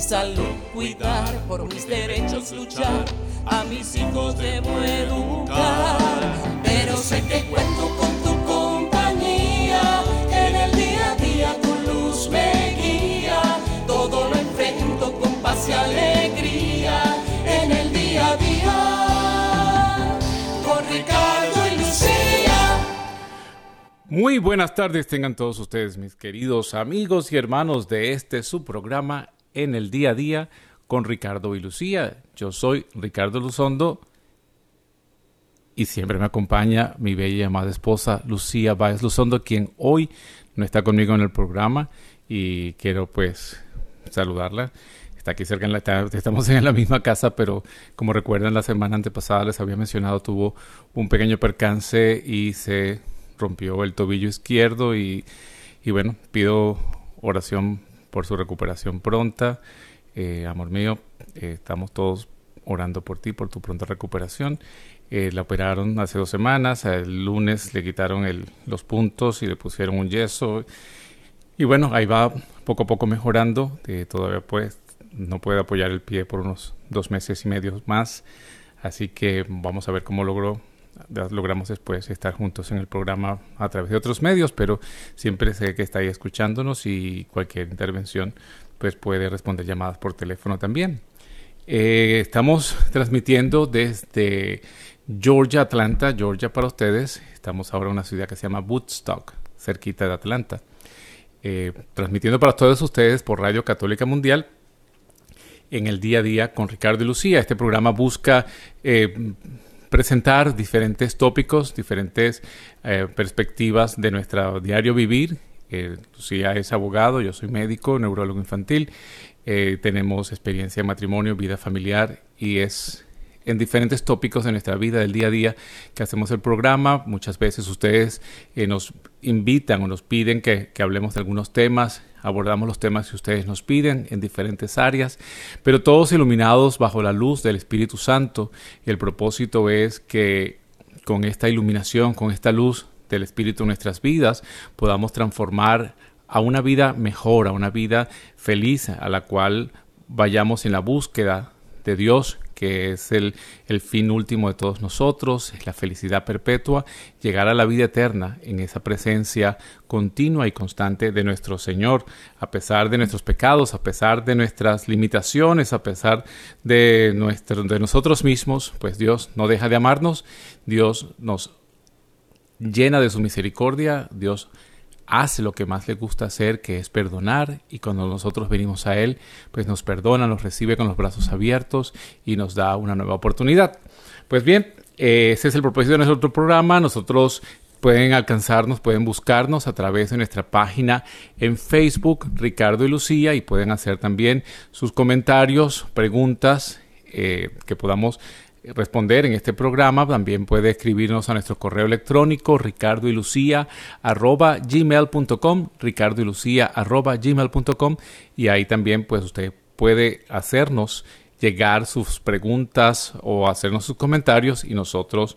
Salud cuidar, por mis derechos luchar, a mis hijos debo educar. Pero sé que cuento con tu compañía, en el día a día tu luz me guía. Todo lo enfrento con paz y alegría, en el día a día. Con Ricardo y Lucía. Muy buenas tardes tengan todos ustedes, mis queridos amigos y hermanos de este su programa en el día a día con Ricardo y Lucía. Yo soy Ricardo Luzondo y siempre me acompaña mi bella y amada esposa Lucía Báez Luzondo, quien hoy no está conmigo en el programa y quiero pues saludarla. Está aquí cerca, estamos en la misma casa, pero como recuerdan la semana antepasada les había mencionado, tuvo un pequeño percance y se rompió el tobillo izquierdo y, y bueno, pido oración por su recuperación pronta. Eh, amor mío, eh, estamos todos orando por ti, por tu pronta recuperación. Eh, la operaron hace dos semanas, el lunes le quitaron el- los puntos y le pusieron un yeso. Y bueno, ahí va poco a poco mejorando. Eh, todavía pues no puede apoyar el pie por unos dos meses y medio más. Así que vamos a ver cómo logró, logramos después estar juntos en el programa a través de otros medios, pero siempre sé que está ahí escuchándonos y cualquier intervención pues puede responder llamadas por teléfono también. Eh, estamos transmitiendo desde Georgia, Atlanta, Georgia para ustedes. Estamos ahora en una ciudad que se llama Woodstock, cerquita de Atlanta. Eh, transmitiendo para todos ustedes por Radio Católica Mundial en el día a día con Ricardo y Lucía. Este programa busca eh, presentar diferentes tópicos, diferentes eh, perspectivas de nuestro diario vivir. Eh, es abogado, yo soy médico, neurólogo infantil. Eh, tenemos experiencia en matrimonio, vida familiar y es en diferentes tópicos de nuestra vida del día a día que hacemos el programa. Muchas veces ustedes eh, nos invitan o nos piden que hablemos de algunos temas, abordamos los temas que ustedes nos piden en diferentes áreas, pero todos iluminados bajo la luz del Espíritu Santo. Y el propósito es que con esta iluminación, con esta luz del Espíritu en nuestras vidas, podamos transformar a una vida mejor, a una vida feliz, a la cual vayamos en la búsqueda de Dios, que es el, el fin último de todos nosotros, es la felicidad perpetua, llegar a la vida eterna en esa presencia continua y constante de nuestro Señor, a pesar de nuestros pecados, a pesar de nuestras limitaciones, a pesar de, nuestro, de nosotros mismos, pues Dios no deja de amarnos, Dios nos llena de su misericordia, Dios hace lo que más le gusta hacer, que es perdonar, y cuando nosotros venimos a Él, pues nos perdona, nos recibe con los brazos abiertos y nos da una nueva oportunidad. Pues bien, eh, ese es el propósito de nuestro programa. Nosotros pueden alcanzarnos, pueden buscarnos a través de nuestra página en Facebook, Ricardo y Lucía, y pueden hacer también sus comentarios, preguntas eh, que podamos responder en este programa. También puede escribirnos a nuestro correo electrónico ricardo y lucía arroba gmail.com ricardo y lucía arroba gmail.com y ahí también pues usted puede hacernos llegar sus preguntas o hacernos sus comentarios y nosotros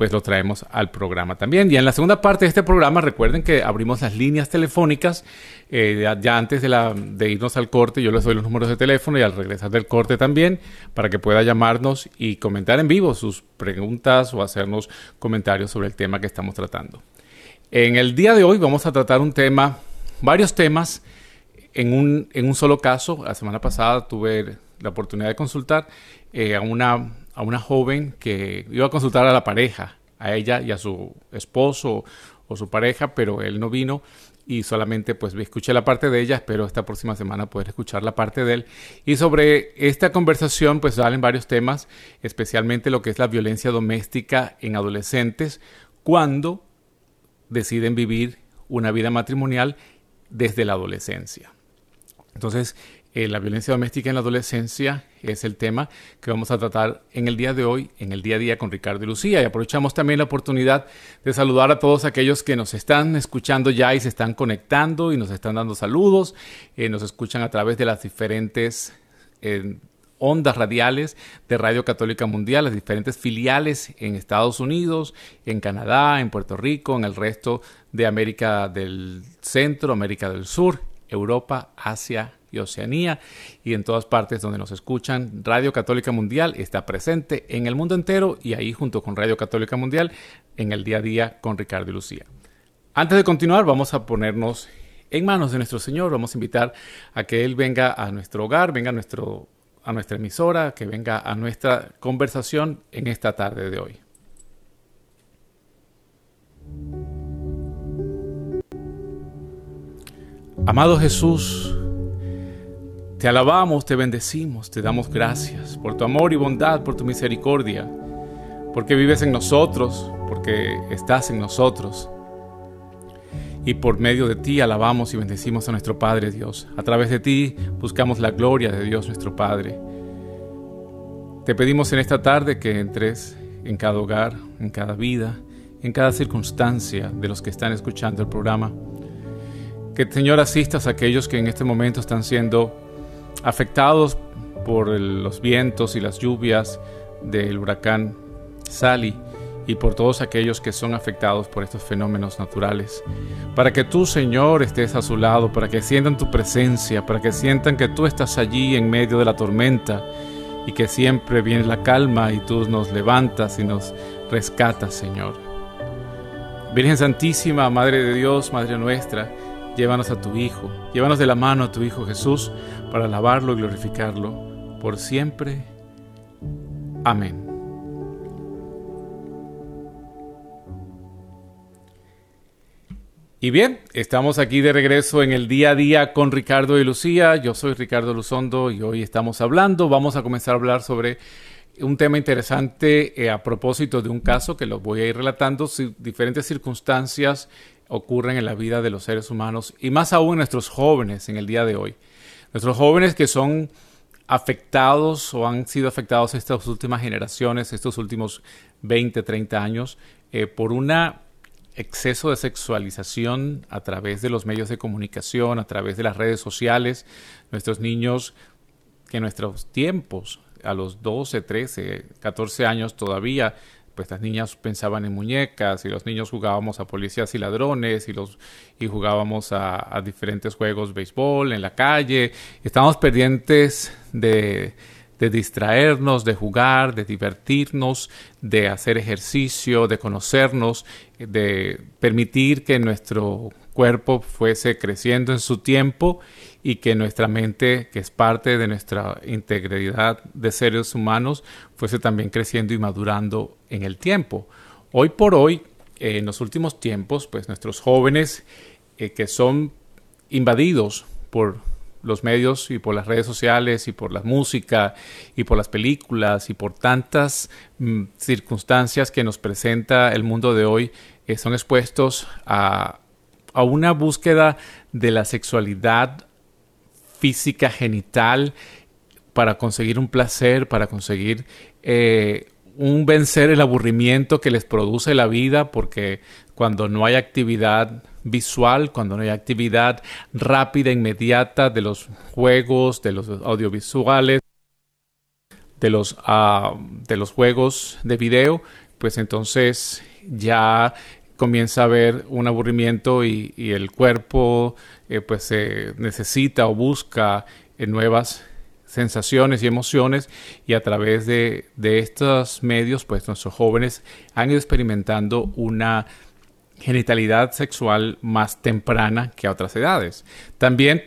pues lo traemos al programa también. Y en la segunda parte de este programa, recuerden que abrimos las líneas telefónicas. eh, ya, antes de irnos al corte, yo les doy los números de teléfono y al regresar del corte también, para que pueda llamarnos y comentar en vivo sus preguntas o hacernos comentarios sobre el tema que estamos tratando. En el día de hoy vamos a tratar un tema, varios temas en un, en un solo caso. La semana pasada tuve la oportunidad de consultar eh, a, una, a una joven que iba a consultar a la pareja, a ella y a su esposo o su pareja, pero él no vino y solamente pues escuché la parte de ella, espero esta próxima semana poder escuchar la parte de él. Y sobre esta conversación pues salen varios temas, especialmente lo que es la violencia doméstica en adolescentes, cuando deciden vivir una vida matrimonial desde la adolescencia. Entonces, Eh, la violencia doméstica en la adolescencia es el tema que vamos a tratar en el día de hoy, en el día a día con Ricardo y Lucía. Y aprovechamos también la oportunidad de saludar a todos aquellos que nos están escuchando ya y se están conectando y nos están dando saludos, eh, nos escuchan a través de las diferentes eh, ondas radiales de Radio Católica Mundial, las diferentes filiales en Estados Unidos, en Canadá, en Puerto Rico, en el resto de América del Centro, América del Sur, Europa, Asia y Oceanía y en todas partes donde nos escuchan. Radio Católica Mundial está presente en el mundo entero y ahí junto con Radio Católica Mundial en el día a día con Ricardo y Lucía. Antes de continuar vamos a ponernos en manos de nuestro Señor, vamos a invitar a que Él venga a nuestro hogar, venga a, nuestro, a nuestra emisora, que venga a nuestra conversación en esta tarde de hoy. Amado Jesús, te alabamos, te bendecimos, te damos gracias por tu amor y bondad, por tu misericordia, porque vives en nosotros, porque estás en nosotros. Y por medio de ti alabamos y bendecimos a nuestro Padre Dios. A través de ti buscamos la gloria de Dios nuestro Padre. Te pedimos en esta tarde que entres en cada hogar, en cada vida, en cada circunstancia de los que están escuchando el programa. Que Señor asistas a aquellos que en este momento están siendo afectados por los vientos y las lluvias del huracán Sally y por todos aquellos que son afectados por estos fenómenos naturales. Para que tú, Señor, estés a su lado, para que sientan tu presencia, para que sientan que tú estás allí en medio de la tormenta y que siempre viene la calma y tú nos levantas y nos rescatas, Señor. Virgen Santísima, Madre de Dios, Madre nuestra, llévanos a tu Hijo, llévanos de la mano a tu Hijo Jesús para alabarlo y glorificarlo por siempre. Amén. Y bien, estamos aquí de regreso en el día a día con Ricardo y Lucía. Yo soy Ricardo Luzondo y hoy estamos hablando, vamos a comenzar a hablar sobre un tema interesante eh, a propósito de un caso que lo voy a ir relatando, diferentes circunstancias ocurren en la vida de los seres humanos y más aún nuestros jóvenes en el día de hoy. Nuestros jóvenes que son afectados o han sido afectados estas últimas generaciones, estos últimos 20, 30 años, eh, por un exceso de sexualización a través de los medios de comunicación, a través de las redes sociales. Nuestros niños que en nuestros tiempos, a los 12, 13, 14 años todavía, pues las niñas pensaban en muñecas y los niños jugábamos a policías y ladrones y los y jugábamos a, diferentes juegos béisbol en la calle. Estábamos pendientes de, de distraernos de jugar de divertirnos de hacer ejercicio de conocernos de permitir que nuestro cuerpo fuese creciendo en su tiempo y que nuestra mente, que es parte de nuestra integridad de seres humanos, fuese también creciendo y madurando en el tiempo. Hoy por hoy, en los últimos tiempos, pues nuestros jóvenes eh, que son invadidos por los medios y por las redes sociales y por la música y por las películas y por tantas mm, circunstancias que nos presenta el mundo de hoy, eh, son expuestos a, a una búsqueda de la sexualidad física genital para conseguir un placer, para conseguir eh, un vencer el aburrimiento que les produce la vida, porque cuando no hay actividad visual, cuando no hay actividad rápida, inmediata de los juegos, de los audiovisuales, de los, ah, de los juegos de video, pues entonces ya comienza a haber un aburrimiento y, el cuerpo eh, pues se necesita o busca eh, nuevas sensaciones y emociones y a través de, estos medios pues nuestros jóvenes han ido experimentando una genitalidad sexual más temprana que a otras edades. También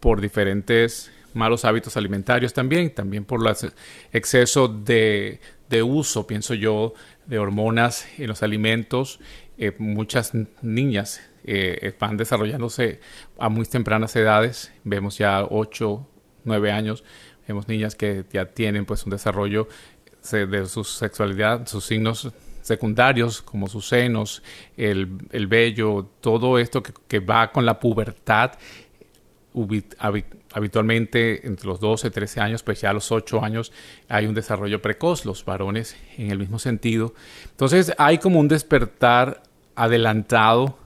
por diferentes malos hábitos alimentarios también, también por el exceso de, de uso, pienso yo, de hormonas en los alimentos eh, muchas niñas eh, van desarrollándose a muy tempranas edades, vemos ya 8, 9 años, vemos niñas que ya tienen pues un desarrollo de su sexualidad, sus signos secundarios como sus senos, el, vello, todo esto que, va con la pubertad habitualmente entre los 12, 13 años, pues ya a los 8 años hay un desarrollo precoz, los varones en el mismo sentido. Entonces hay como un despertar adelantado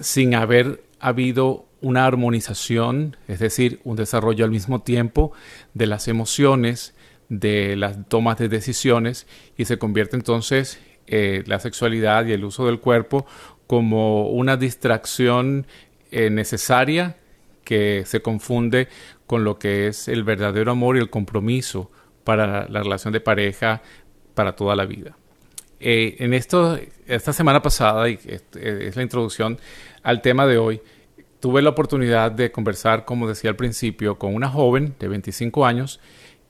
sin haber habido una armonización, es decir, un desarrollo al mismo tiempo de las emociones, de las tomas de decisiones y se convierte entonces eh, la sexualidad y el uso del cuerpo como una distracción eh, necesaria que se confunde con lo que es el verdadero amor y el compromiso para la relación de pareja para toda la vida. Eh, en esto, esta semana pasada, y es la introducción al tema de hoy, tuve la oportunidad de conversar, como decía al principio, con una joven de 25 años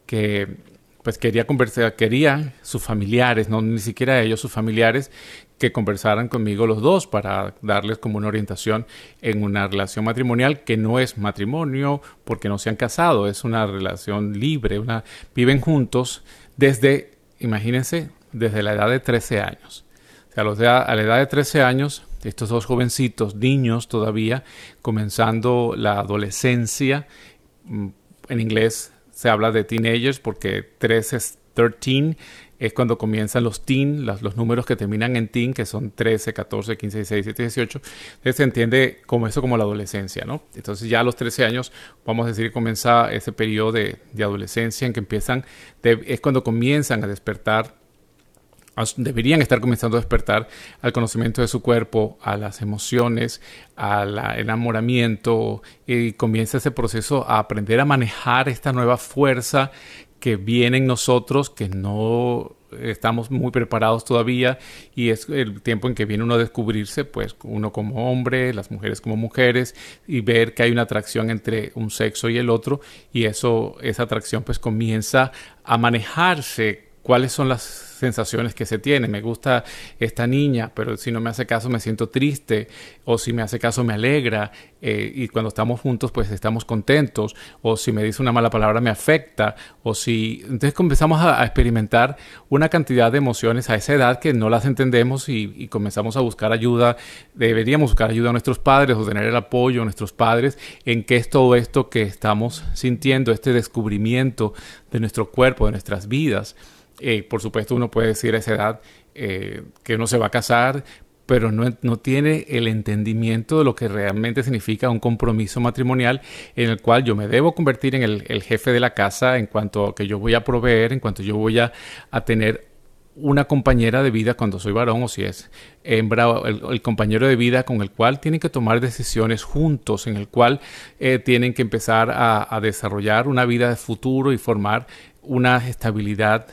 que pues quería conversar, quería sus familiares, no ni siquiera ellos, sus familiares, que conversaran conmigo los dos para darles como una orientación en una relación matrimonial que no es matrimonio porque no se han casado, es una relación libre, una, viven juntos desde, imagínense, desde la edad de 13 años. O sea, a, los a la edad de 13 años, estos dos jovencitos, niños todavía, comenzando la adolescencia, mm, en inglés se habla de teenagers porque 13 es 13, es cuando comienzan los teen, los, números que terminan en teen, que son 13, 14, 15, 16, 17, 18. Entonces se entiende como eso como la adolescencia, ¿no? Entonces ya a los 13 años, vamos a decir que comienza ese periodo de, adolescencia en que empiezan, es cuando comienzan a despertar deberían estar comenzando a despertar al conocimiento de su cuerpo, a las emociones, al enamoramiento y comienza ese proceso a aprender a manejar esta nueva fuerza que viene en nosotros, que no estamos muy preparados todavía y es el tiempo en que viene uno a descubrirse, pues uno como hombre, las mujeres como mujeres y ver que hay una atracción entre un sexo y el otro y eso, esa atracción pues comienza a manejarse cuáles son las sensaciones que se tienen. Me gusta esta niña, pero si no me hace caso me siento triste, o si me hace caso me alegra, eh, y cuando estamos juntos pues estamos contentos, o si me dice una mala palabra me afecta, o si... Entonces comenzamos a, experimentar una cantidad de emociones a esa edad que no las entendemos y, y, comenzamos a buscar ayuda, deberíamos buscar ayuda a nuestros padres o tener el apoyo a nuestros padres en qué es todo esto que estamos sintiendo, este descubrimiento de nuestro cuerpo, de nuestras vidas. Eh, por supuesto, uno puede decir a esa edad eh, que uno se va a casar, pero no, no, tiene el entendimiento de lo que realmente significa un compromiso matrimonial en el cual yo me debo convertir en el, jefe de la casa en cuanto a que yo voy a proveer, en cuanto yo voy a, tener una compañera de vida cuando soy varón o si es hembra, el, compañero de vida con el cual tienen que tomar decisiones juntos, en el cual eh, tienen que empezar a, a desarrollar una vida de futuro y formar una estabilidad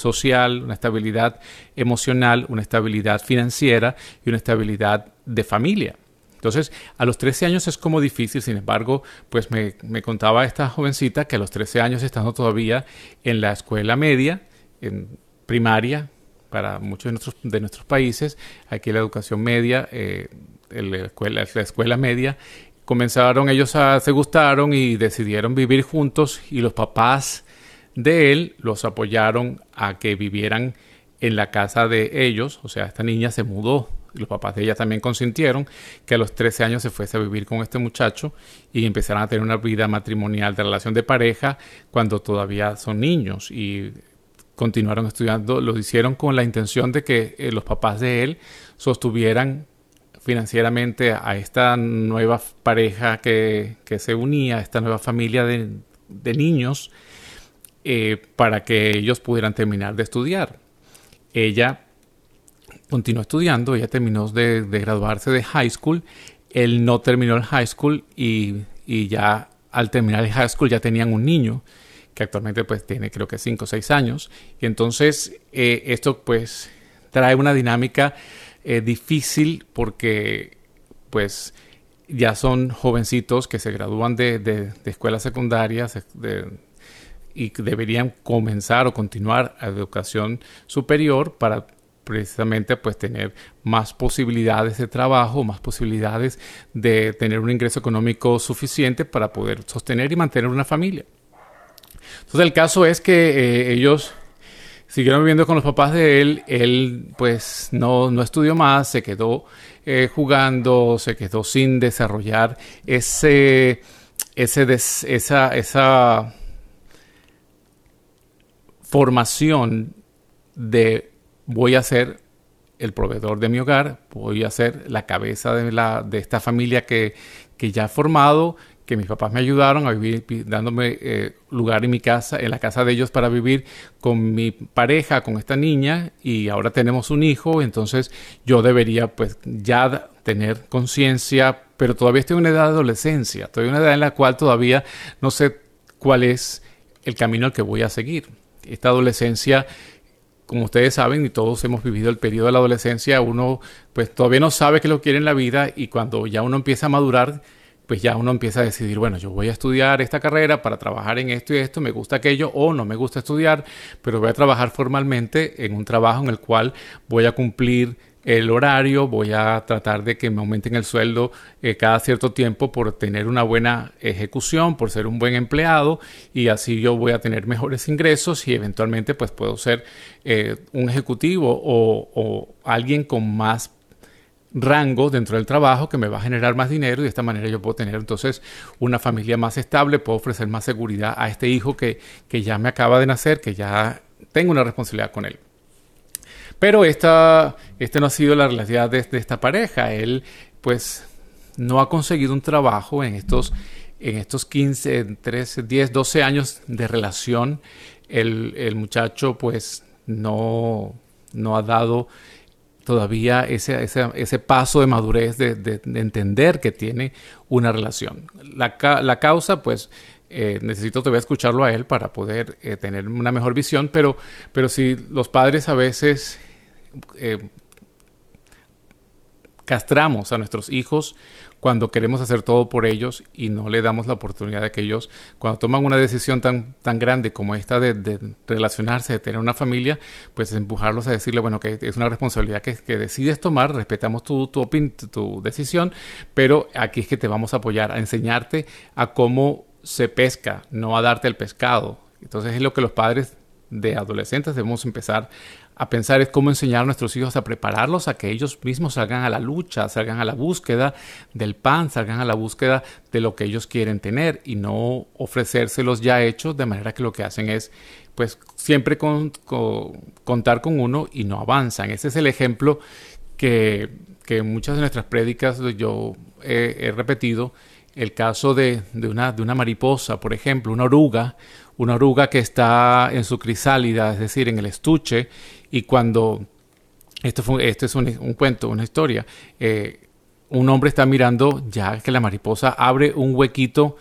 social, una estabilidad emocional, una estabilidad financiera y una estabilidad de familia. Entonces, a los 13 años es como difícil, sin embargo, pues me, contaba esta jovencita que a los 13 años, estando todavía en la escuela media, en primaria, para muchos de nuestros, de nuestros países, aquí la educación media, eh, la, escuela, la escuela media, comenzaron ellos a, se gustaron y decidieron vivir juntos y los papás de él los apoyaron a que vivieran en la casa de ellos, o sea, esta niña se mudó, los papás de ella también consintieron que a los 13 años se fuese a vivir con este muchacho y empezaron a tener una vida matrimonial de relación de pareja cuando todavía son niños. Y continuaron estudiando, lo hicieron con la intención de que eh, los papás de él sostuvieran financieramente a esta nueva pareja que, se unía, a esta nueva familia de, de niños eh, para que ellos pudieran terminar de estudiar. Ella continuó estudiando, ella terminó de, graduarse de high school, él no terminó el high school y, ya al terminar el high school ya tenían un niño que actualmente pues tiene creo que 5 o 6 años y entonces eh, esto pues trae una dinámica eh, difícil porque pues ya son jovencitos que se gradúan de, de, de escuelas secundarias, de, y deberían comenzar o continuar a educación superior para precisamente pues tener más posibilidades de trabajo, más posibilidades de tener un ingreso económico suficiente para poder sostener y mantener una familia. Entonces el caso es que eh, ellos siguieron viviendo con los papás de él. Él pues no, no estudió más, se quedó eh, jugando, se quedó sin desarrollar ese, ese esa, esa formación de voy a ser el proveedor de mi hogar, voy a ser la cabeza de, la, de esta familia que, que ya he formado, que mis papás me ayudaron a vivir, dándome eh, lugar en mi casa, en la casa de ellos para vivir con mi pareja, con esta niña, y ahora tenemos un hijo, entonces yo debería pues ya tener conciencia, pero todavía estoy en una edad de adolescencia, estoy en una edad en la cual todavía no sé cuál es el camino al que voy a seguir. Esta adolescencia como ustedes saben y todos hemos vivido el periodo de la adolescencia, uno pues todavía no sabe qué lo quiere en la vida y cuando ya uno empieza a madurar, pues ya uno empieza a decidir, bueno, yo voy a estudiar esta carrera para trabajar en esto y esto, me gusta aquello o no me gusta estudiar, pero voy a trabajar formalmente en un trabajo en el cual voy a cumplir el horario, voy a tratar de que me aumenten el sueldo eh, cada cierto tiempo por tener una buena ejecución, por ser un buen empleado y así yo voy a tener mejores ingresos y eventualmente pues puedo ser eh, un ejecutivo o, o, alguien con más rango dentro del trabajo que me va a generar más dinero y de esta manera yo puedo tener entonces una familia más estable, puedo ofrecer más seguridad a este hijo que, que ya me acaba de nacer, que ya tengo una responsabilidad con él. Pero esta, no ha sido la realidad de, esta pareja. Él, pues, no ha conseguido un trabajo en estos, en estos 15, 13, 10, 12 años de relación. El, muchacho, pues, no, no ha dado todavía ese, ese, paso de madurez de, entender que tiene una relación. La, la causa, pues, eh, necesito todavía escucharlo a él para poder eh, tener una mejor visión, pero, pero si los padres a veces eh, castramos a nuestros hijos cuando queremos hacer todo por ellos y no le damos la oportunidad de que ellos, cuando toman una decisión tan, tan grande como esta de, relacionarse, de tener una familia, pues empujarlos a decirle, bueno, que es una responsabilidad que, decides tomar, respetamos tu, tu, tu decisión, pero aquí es que te vamos a apoyar, a enseñarte a cómo se pesca, no a darte el pescado. Entonces es lo que los padres de adolescentes debemos empezar a pensar es cómo enseñar a nuestros hijos a prepararlos a que ellos mismos salgan a la lucha, salgan a la búsqueda del pan, salgan a la búsqueda de lo que ellos quieren tener y no ofrecérselos ya hechos de manera que lo que hacen es pues siempre contar con uno y no avanzan. Ese es el ejemplo que, que muchas de nuestras prédicas yo he, repetido. El caso de, una, de una mariposa, por ejemplo, una oruga, una oruga que está en su crisálida, es decir, en el estuche, y cuando, esto, es un, cuento, una historia, eh, un hombre está mirando ya que la mariposa abre un huequito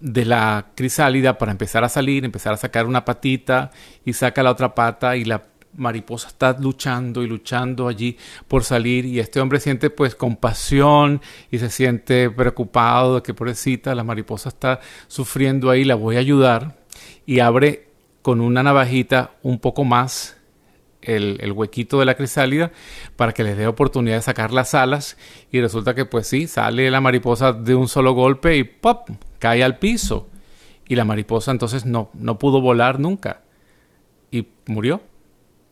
de la crisálida para empezar a salir, empezar a sacar una patita y saca la otra pata y la mariposa está luchando y luchando allí por salir y este hombre siente pues compasión y se siente preocupado de que pobrecita la mariposa está sufriendo ahí, la voy a ayudar y abre con una navajita un poco más el, huequito de la crisálida para que les dé oportunidad de sacar las alas y resulta que pues sí, sale la mariposa de un solo golpe y ¡pop! cae al piso y la mariposa entonces no, no pudo volar nunca y murió,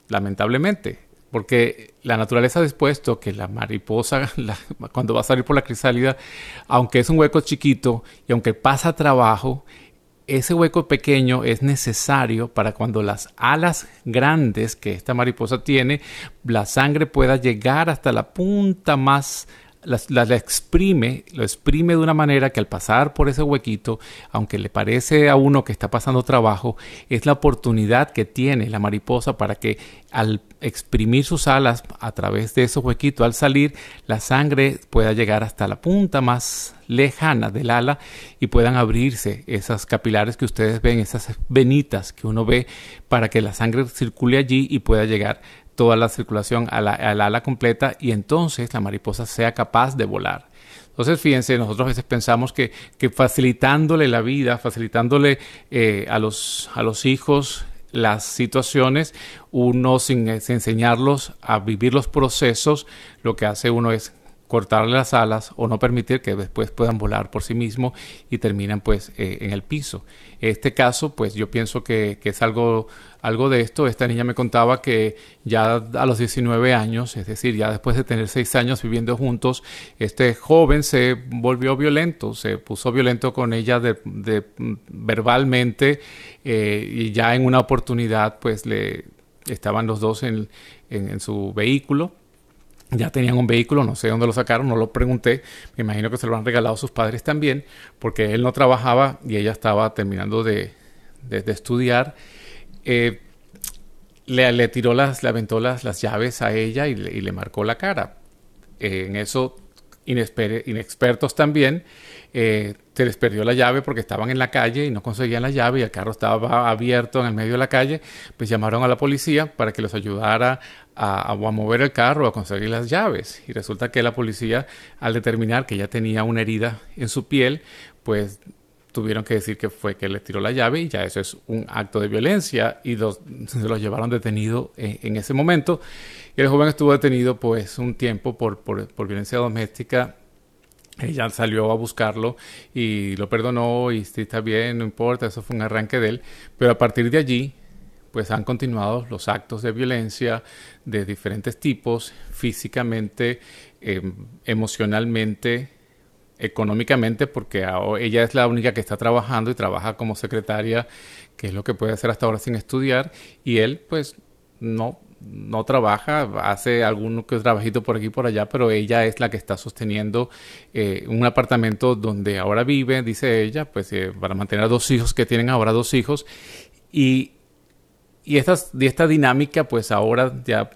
lamentablemente. Porque la naturaleza ha dispuesto que la mariposa, cuando va a salir por la crisálida, aunque es un hueco chiquito y aunque pasa trabajo, ese hueco pequeño es necesario para cuando las alas grandes que esta mariposa tiene, la sangre pueda llegar hasta la punta más la, exprime, lo exprime de una manera que al pasar por ese huequito, aunque le parece a uno que está pasando trabajo, es la oportunidad que tiene la mariposa para que al exprimir sus alas a través de esos huequitos, al salir, la sangre pueda llegar hasta la punta más lejana del ala y puedan abrirse esas capilares que ustedes ven, esas venitas que uno ve para que la sangre circule allí y pueda llegar toda la circulación a la, ala completa y entonces la mariposa sea capaz de volar. Entonces, fíjense, nosotros a veces pensamos que, facilitándole la vida, facilitándole eh, a, los, a los hijos las situaciones, uno sin, enseñarlos a vivir los procesos, lo que hace uno es cortarle las alas o no permitir que después puedan volar por sí mismos y terminan pues eh, en el piso. Este caso pues yo pienso que, es algo, algo de esto. Esta niña me contaba que ya a los 19 años, es decir, ya después de tener 6 años viviendo juntos, este joven se volvió violento, se puso violento con ella de, verbalmente eh, y ya en una oportunidad pues le estaban los dos en, en su vehículo ya tenían un vehículo, no sé dónde lo sacaron, no lo pregunté, me imagino que se lo han regalado sus padres también, porque él no trabajaba y ella estaba terminando de, estudiar. Eh, le, tiró las, le aventó las, las llaves a ella y le, marcó la cara. Eh, en eso, inexpertos también, eh, se les perdió la llave porque estaban en la calle y no conseguían la llave y el carro estaba abierto en el medio de la calle, pues llamaron a la policía para que los ayudara a, mover el carro, a conseguir las llaves. Y resulta que la policía, al determinar que ella tenía una herida en su piel, pues tuvieron que decir que fue que le tiró la llave y ya eso es un acto de violencia y se los llevaron detenido en, ese momento. Y el joven estuvo detenido pues un tiempo por, por, por violencia doméstica ella salió a buscarlo y lo perdonó y sí, está bien, no importa, eso fue un arranque de él. Pero a partir de allí, pues han continuado los actos de violencia de diferentes tipos, físicamente, em, emocionalmente, económicamente, porque ella es la única que está trabajando y trabaja como secretaria, que es lo que puede hacer hasta ahora sin estudiar, y él pues no no trabaja, hace algún que trabajito por aquí y por allá, pero ella es la que está sosteniendo eh, un apartamento donde ahora vive, dice ella, pues eh, para mantener a dos hijos que tienen ahora dos hijos. Y, y, esta, esta dinámica, pues ahora ya,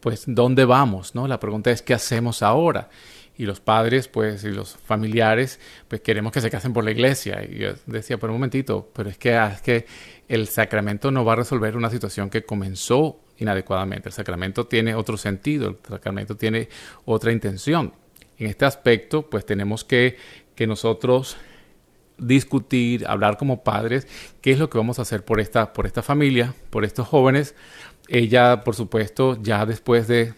pues, ¿dónde vamos? ¿no? La pregunta es, ¿qué hacemos ahora? y los padres, pues, y los familiares, pues queremos que se casen por la iglesia. Y yo decía, por un momentito, pero es que, ah, es que el sacramento no va a resolver una situación que comenzó inadecuadamente. El sacramento tiene otro sentido, el sacramento tiene otra intención. En este aspecto, pues tenemos que, que nosotros discutir, hablar como padres, qué es lo que vamos a hacer por esta, por esta familia, por estos jóvenes. Ella, por supuesto, ya después de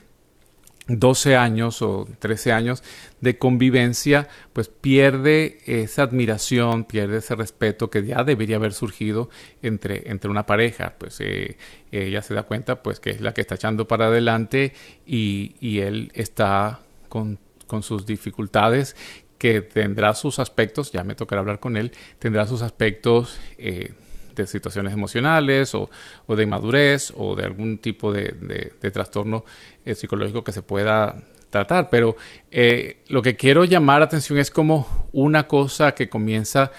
12 años o 13 años de convivencia, pues pierde esa admiración, pierde ese respeto que ya debería haber surgido entre, entre una pareja. Pues eh, ella se da cuenta pues que es la que está echando para adelante y, y él está con, con sus dificultades que tendrá sus aspectos, ya me tocará hablar con él, tendrá sus aspectos eh, de situaciones emocionales o, de inmadurez o de algún tipo de, trastorno eh, psicológico que se pueda tratar. Pero eh, lo que quiero llamar atención es como una cosa que comienza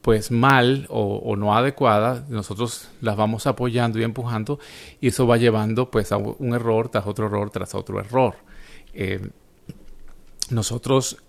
pues mal o, no adecuada, nosotros las vamos apoyando y empujando y eso va llevando pues a un error tras otro error tras otro error. Eh, nosotros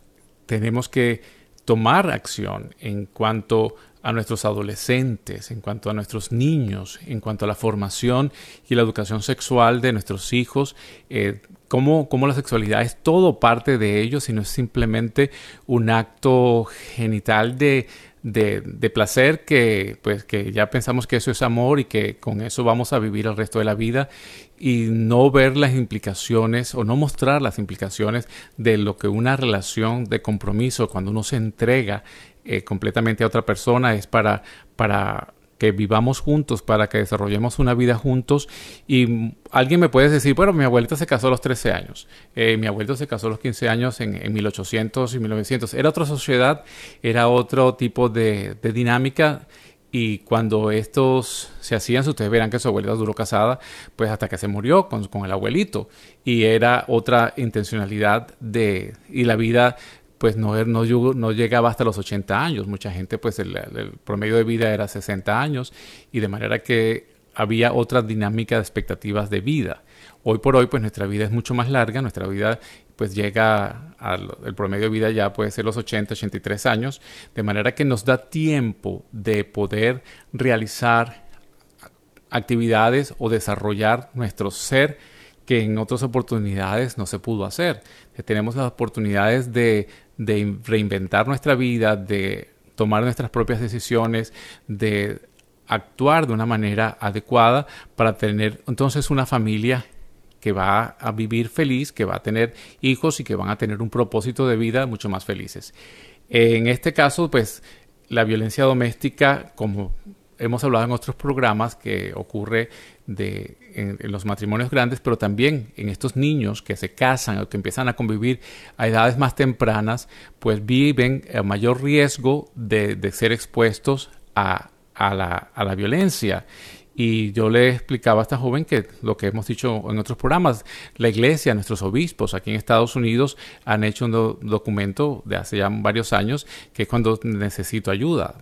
tenemos que tomar acción en cuanto a nuestros adolescentes, en cuanto a nuestros niños, en cuanto a la formación y la educación sexual de nuestros hijos, eh, cómo, la sexualidad es todo parte de ellos y no es simplemente un acto genital de, de, placer que pues que ya pensamos que eso es amor y que con eso vamos a vivir el resto de la vida y no ver las implicaciones o no mostrar las implicaciones de lo que una relación de compromiso cuando uno se entrega eh, completamente a otra persona, es para, para que vivamos juntos, para que desarrollemos una vida juntos. Y alguien me puede decir, bueno, mi abuelita se casó a los 13 años, eh, mi abuelito se casó a los 15 años en, en, 1800 y 1900. Era otra sociedad, era otro tipo de, de dinámica. Y cuando estos se hacían, ustedes verán que su abuelita duró casada, pues hasta que se murió con, con el abuelito. Y era otra intencionalidad de, y la vida pues no, no, no, llegaba hasta los 80 años. Mucha gente, pues el, promedio de vida era 60 años y de manera que había otra dinámica de expectativas de vida. Hoy por hoy, pues nuestra vida es mucho más larga, nuestra vida pues llega al el promedio de vida ya puede ser los 80, 83 años, de manera que nos da tiempo de poder realizar actividades o desarrollar nuestro ser que en otras oportunidades no se pudo hacer. Tenemos las oportunidades de de reinventar nuestra vida, de tomar nuestras propias decisiones, de actuar de una manera adecuada para tener entonces una familia que va a vivir feliz, que va a tener hijos y que van a tener un propósito de vida mucho más felices. En este caso, pues la violencia doméstica, como hemos hablado en otros programas, que ocurre de, en, los matrimonios grandes, pero también en estos niños que se casan o que empiezan a convivir a edades más tempranas, pues viven a mayor riesgo de, de ser expuestos a, a, la, a la violencia. Y yo le explicaba a esta joven que lo que hemos dicho en otros programas, la iglesia, nuestros obispos aquí en Estados Unidos han hecho un documento de hace ya varios años que cuando necesito ayuda,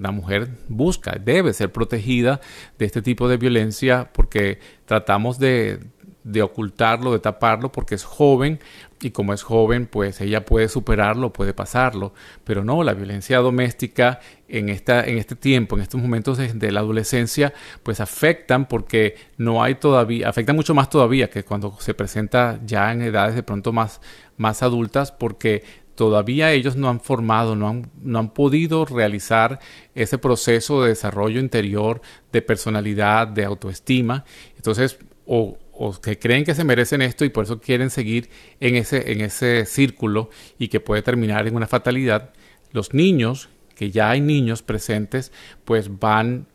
la mujer busca, debe ser protegida de este tipo de violencia porque tratamos de, de ocultarlo, de taparlo, porque es joven y como es joven, pues ella puede superarlo, puede pasarlo. Pero no, la violencia doméstica en, esta, en este tiempo, en estos momentos de, la adolescencia, pues afectan porque no hay todavía, afecta mucho más todavía que cuando se presenta ya en edades de pronto más, más adultas, porque todavía ellos no han formado, no han, no han podido realizar ese proceso de desarrollo interior, de personalidad, de autoestima. Entonces, o, o que creen que se merecen esto y por eso quieren seguir en ese, en ese círculo y que puede terminar en una fatalidad, los niños, que ya hay niños presentes, pues van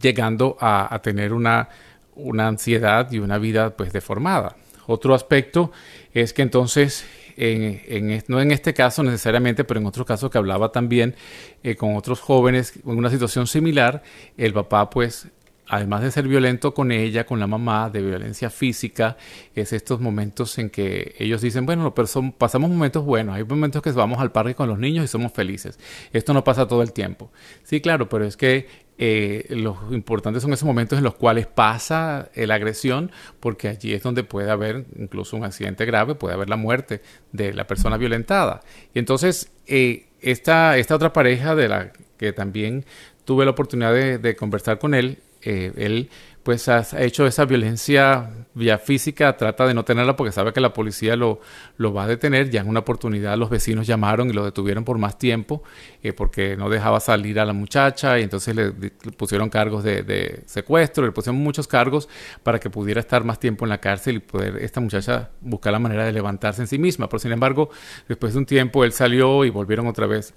llegando a, tener una, una, ansiedad y una vida pues deformada. Otro aspecto es que entonces, en, no en este caso necesariamente, pero en otro caso que hablaba también eh, con otros jóvenes en una situación similar, el papá pues además de ser violento con ella, con la mamá, de violencia física, es estos momentos en que ellos dicen, bueno, pasamos momentos buenos, hay momentos que vamos al parque con los niños y somos felices. Esto no pasa todo el tiempo. Sí, claro, pero es que eh, lo importante son esos momentos en los cuales pasa la agresión, porque allí es donde puede haber incluso un accidente grave, puede haber la muerte de la persona violentada. Y entonces, eh, esta otra pareja de la que también tuve la oportunidad de conversar con él, eh, él pues ha hecho esa violencia vía física, trata de no tenerla porque sabe que la policía lo, lo va a detener. Ya en una oportunidad los vecinos llamaron y lo detuvieron por más tiempo eh, porque no dejaba salir a la muchacha y entonces le, pusieron cargos de, secuestro, le pusieron muchos cargos para que pudiera estar más tiempo en la cárcel y poder esta muchacha buscar la manera de levantarse en sí misma. Pero sin embargo, después de un tiempo él salió y volvieron otra vez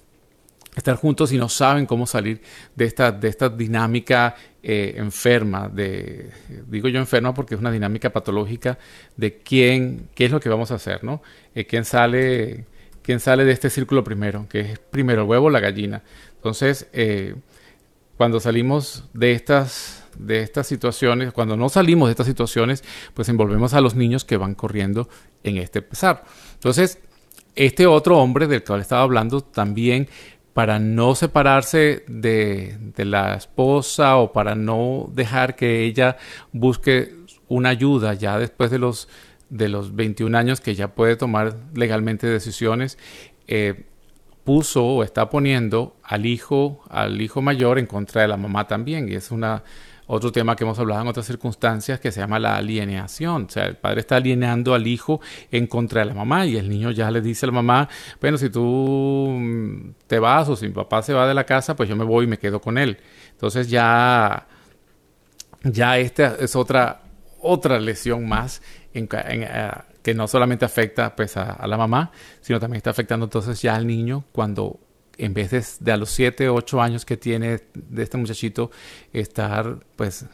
estar juntos y no saben cómo salir de esta, de esta dinámica eh, enferma, de, digo yo enferma porque es una dinámica patológica de quién, qué es lo que vamos a hacer, ¿no? Eh, ¿quién, sale, ¿Quién sale de este círculo primero? Que es primero el huevo o la gallina. Entonces, eh, cuando salimos de estas, de estas situaciones, cuando no salimos de estas situaciones, pues envolvemos a los niños que van corriendo en este pesar. Entonces, este otro hombre del cual estaba hablando también para no separarse de, la esposa o para no dejar que ella busque una ayuda ya después de los, de los 21 años que ya puede tomar legalmente decisiones, eh, puso o está poniendo al hijo, al hijo mayor en contra de la mamá también. Y es una otro tema que hemos hablado en otras circunstancias que se llama la alienación. O sea, el padre está alienando al hijo en contra de la mamá y el niño ya le dice a la mamá, bueno, si tú mm, te vas o si mi papá se va de la casa, pues yo me voy y me quedo con él. Entonces ya, ya esta es otra, otra lesión más eh, que no solamente afecta pues, a, la mamá, sino también está afectando entonces ya al niño cuando en vez de, a los 7, 8 años que tiene de este muchachito estar pues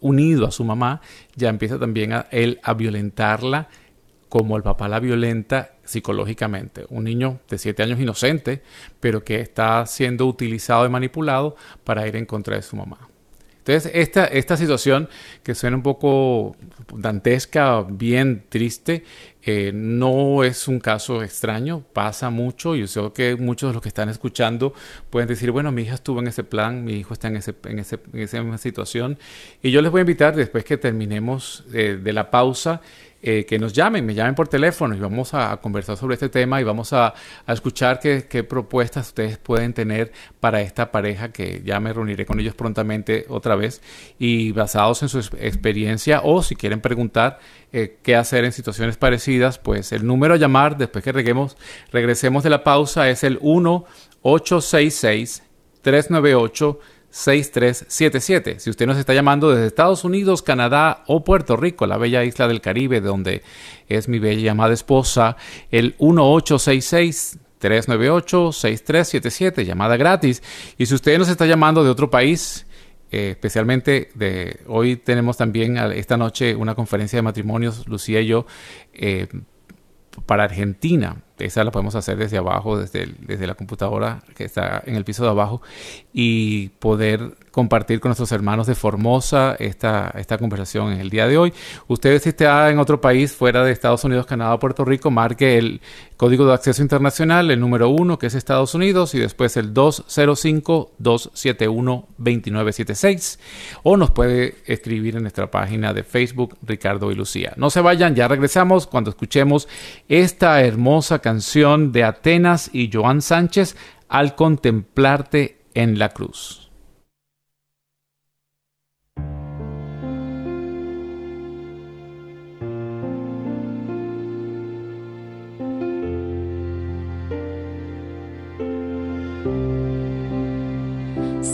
unido a su mamá, ya empieza también él a violentarla como el papá la violenta psicológicamente. Un niño de 7 años inocente, pero que está siendo utilizado y manipulado para ir en contra de su mamá. Entonces, esta, esta situación que suena un poco dantesca, bien triste, eh, no es un caso extraño, pasa mucho. Yo sé que muchos de los que están escuchando pueden decir, bueno, mi hija estuvo en ese plan, mi hijo está en, ese, en, ese, en esa situación. Y yo les voy a invitar, después que terminemos eh, de la pausa, eh, que nos llamen, me llamen por teléfono y vamos a, conversar sobre este tema y vamos a, escuchar qué, propuestas ustedes pueden tener para esta pareja que ya me reuniré con ellos prontamente otra vez. Y basados en su experiencia o si quieren preguntar eh, qué hacer en situaciones parecidas, pues el número a llamar después que reguemos, regresemos de la pausa es el 1 866 398 6377. Si usted nos está llamando desde Estados Unidos, Canadá o Puerto Rico, la bella isla del Caribe, donde es mi bella llamada esposa, el 1866 398-6377, llamada gratis. Y si usted nos está llamando de otro país, eh, especialmente de hoy tenemos también esta noche una conferencia de matrimonios, Lucía y yo, eh, para Argentina. Esa la podemos hacer desde abajo, desde, desde la computadora que está en el piso de abajo, y poder compartir con nuestros hermanos de Formosa esta, esta conversación en el día de hoy. Ustedes si está en otro país fuera de Estados Unidos, Canadá, Puerto Rico, marque el código de acceso internacional, el número 1 que es Estados Unidos y después el 205-271-2976 o nos puede escribir en nuestra página de Facebook Ricardo y Lucía. No se vayan, ya regresamos cuando escuchemos esta hermosa canción de Atenas y Joan Sánchez al contemplarte en la cruz.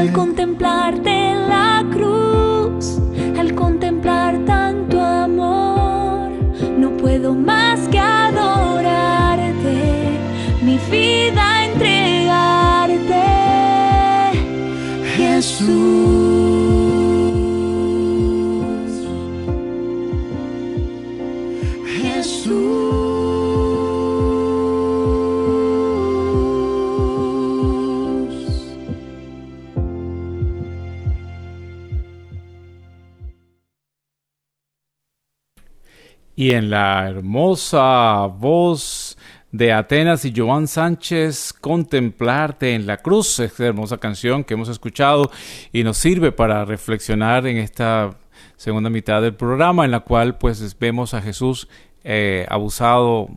Al contemplarte Y en la hermosa voz de Atenas y Joan Sánchez, Contemplarte en la Cruz, esta hermosa canción que hemos escuchado y nos sirve para reflexionar en esta segunda mitad del programa en la cual pues vemos a Jesús eh, abusado,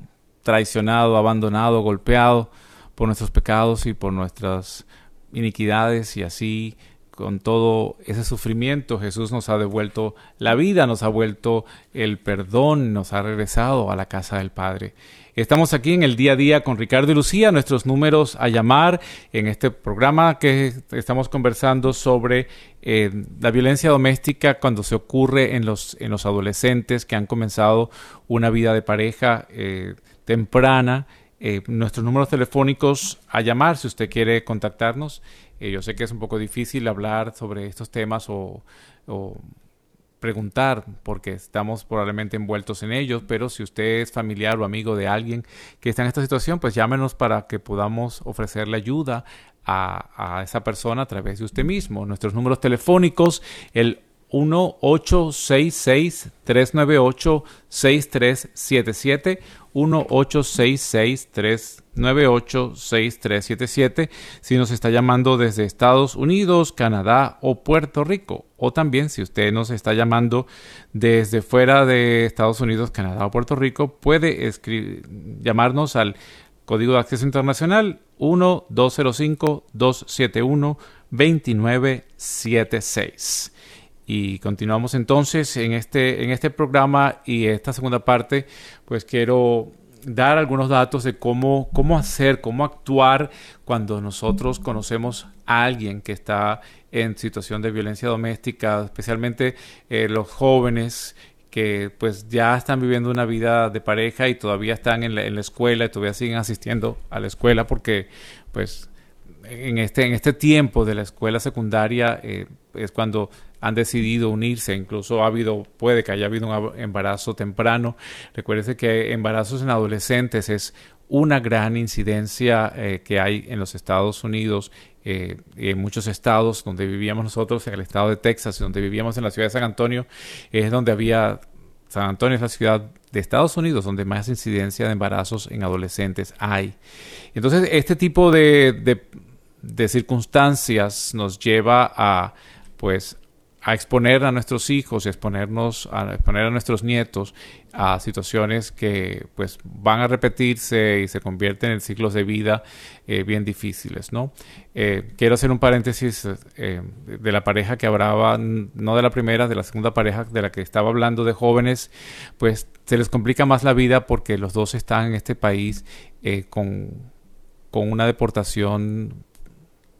traicionado, abandonado, golpeado por nuestros pecados y por nuestras iniquidades y así con todo ese sufrimiento, Jesús nos ha devuelto la vida, nos ha vuelto el perdón, nos ha regresado a la casa del Padre. Estamos aquí en el día a día con Ricardo y Lucía, nuestros números a llamar en este programa que estamos conversando sobre eh, la violencia doméstica cuando se ocurre en los, en los adolescentes que han comenzado una vida de pareja eh, temprana. Eh, nuestros números telefónicos a llamar si usted quiere contactarnos. Yo sé que es un poco difícil hablar sobre estos temas o preguntar porque estamos probablemente envueltos en ellos, pero si usted es familiar o amigo de alguien que está en esta situación, pues llámenos para que podamos ofrecerle ayuda a, esa persona a través de usted mismo. Nuestros números telefónicos, el 1-866-398-6377, 1-866-398-6377, si nos está llamando desde Estados Unidos, Canadá o Puerto Rico. O también si usted nos está llamando desde fuera de Estados Unidos, Canadá o Puerto Rico, puede llamarnos al Código de Acceso Internacional 1-205-271-2976. Y continuamos entonces en este, en este programa y esta segunda parte, pues quiero dar algunos datos de cómo, cómo hacer, cómo actuar cuando nosotros conocemos a alguien que está en situación de violencia doméstica, especialmente eh, los jóvenes que pues ya están viviendo una vida de pareja y todavía están en la, escuela y todavía siguen asistiendo a la escuela porque pues en este, en este tiempo de la escuela secundaria eh, es cuando han decidido unirse, incluso ha habido, puede que haya habido un embarazo temprano. Recuerde que embarazos en adolescentes es una gran incidencia eh, que hay en los Estados Unidos, eh, en muchos estados donde vivíamos nosotros, en el estado de Texas, donde vivíamos en la ciudad de San Antonio, es donde había, San Antonio es la ciudad de Estados Unidos donde más incidencia de embarazos en adolescentes hay. Entonces, este tipo de, de circunstancias nos lleva a, pues, a exponer a nuestros hijos y exponernos a exponer a nuestros nietos a situaciones que pues van a repetirse y se convierten en ciclos de vida eh, bien difíciles no eh, quiero hacer un paréntesis eh, de la pareja que hablaba no de la primera de la segunda pareja de la que estaba hablando de jóvenes pues se les complica más la vida porque los dos están en este país con con una deportación